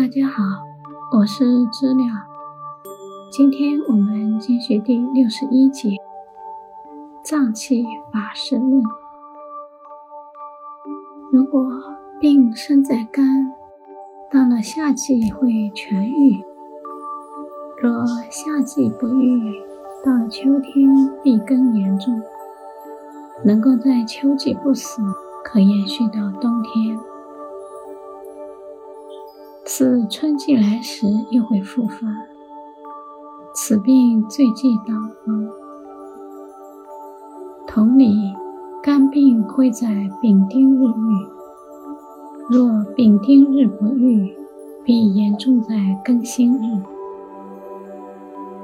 大家好，我是知了。今天我们继续第六十一节脏器法师论。如果病生在肝，到了夏季会痊愈；若夏季不愈，到了秋天必更严重。能够在秋季不死，可延续到冬天。此春季来时又会复发，此病最忌导风。同理，肝病会在丙丁日愈，若丙丁日不愈，必严重在庚辛日。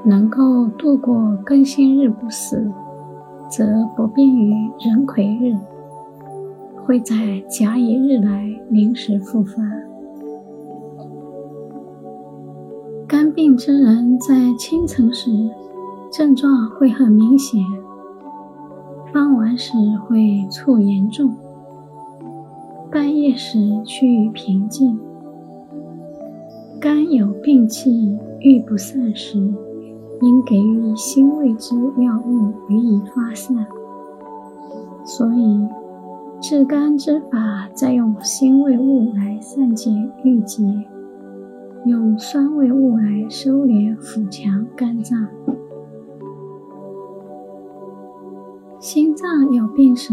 能够度过庚辛日不死，则不便于壬癸日，会在甲乙日来临时复发。病之人在清晨时症状会很明显，傍晚时会促严重，半夜时趋于平静。肝有病气欲不散时，应给予辛味之药物予以发散。所以治肝之法，在用辛味物来散结郁结。用酸味物来收敛腹腔肝脏。心脏有病时，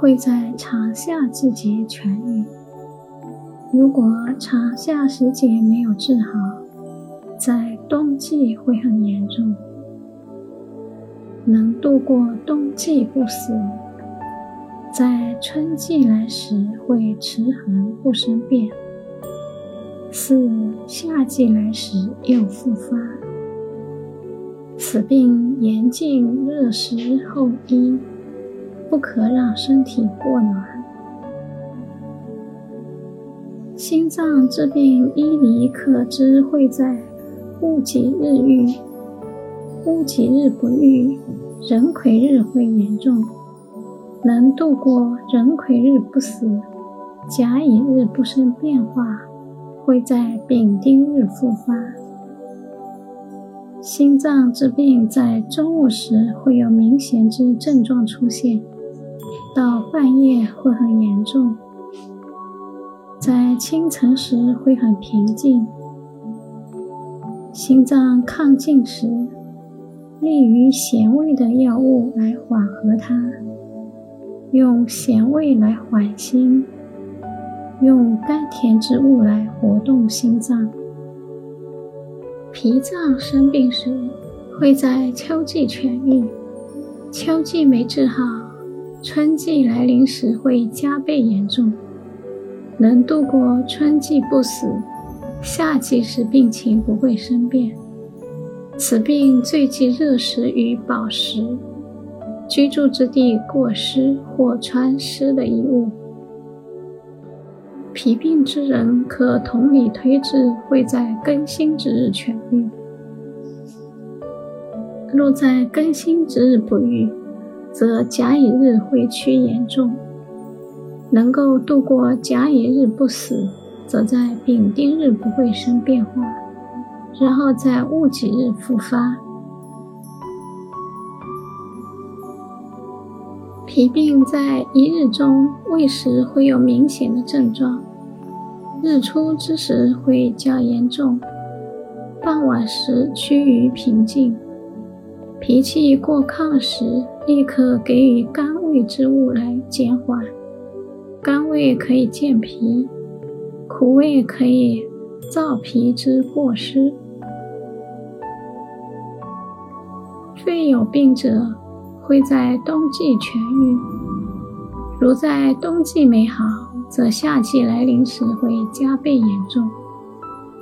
会在长夏季节痊愈。如果长夏时节没有治好，在冬季会很严重。能度过冬季不死，在春季来时会持恒不生变。四夏季来时又复发，此病严禁热食后衣，不可让身体过暖。心脏治病医理可知会在戊己日愈，戊己日不愈，壬癸日会严重。能度过壬癸日不死，甲乙日不生变化。会在丙丁日复发。心脏之病在中午时会有明显之症状出现，到半夜会很严重，在清晨时会很平静。心脏亢进时，利于咸味的药物来缓和它，用咸味来缓心。用甘甜之物来活动心脏。脾脏生病时，会在秋季痊愈；秋季没治好，春季来临时会加倍严重。能度过春季不死，夏季时病情不会生变。此病最忌热食与饱食，居住之地过湿或穿湿的衣物。脾病之人，可同理推之，会在庚辛之日痊愈。若在庚辛之日不愈，则甲乙日会趋严重。能够度过甲乙日不死，则在丙丁日不会生变化，然后在戊己日复发。疾病在一日中未时会有明显的症状。日出之时会较严重，傍晚时趋于平静。脾气过亢时，立刻给予甘味之物来减缓。甘味可以健脾，苦味可以燥脾之过湿。肺有病者会在冬季痊愈，如在冬季没好。则夏季来临时会加倍严重，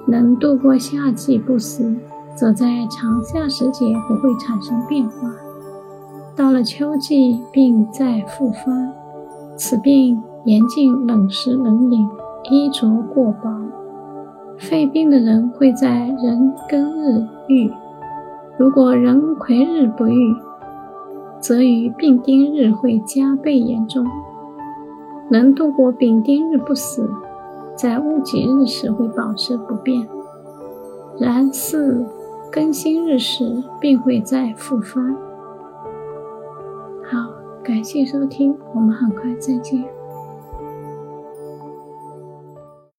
能度过夏季不死，则在长夏时节不会产生变化。到了秋季，病再复发。此病严禁冷食冷饮，衣着过薄。肺病的人会在壬庚日愈，如果壬癸日不愈，则于病丁日会加倍严重。能度过丙丁日不死，在戊己日时会保持不变，然四更新日时并会再复发。好，感谢收听，我们很快再见。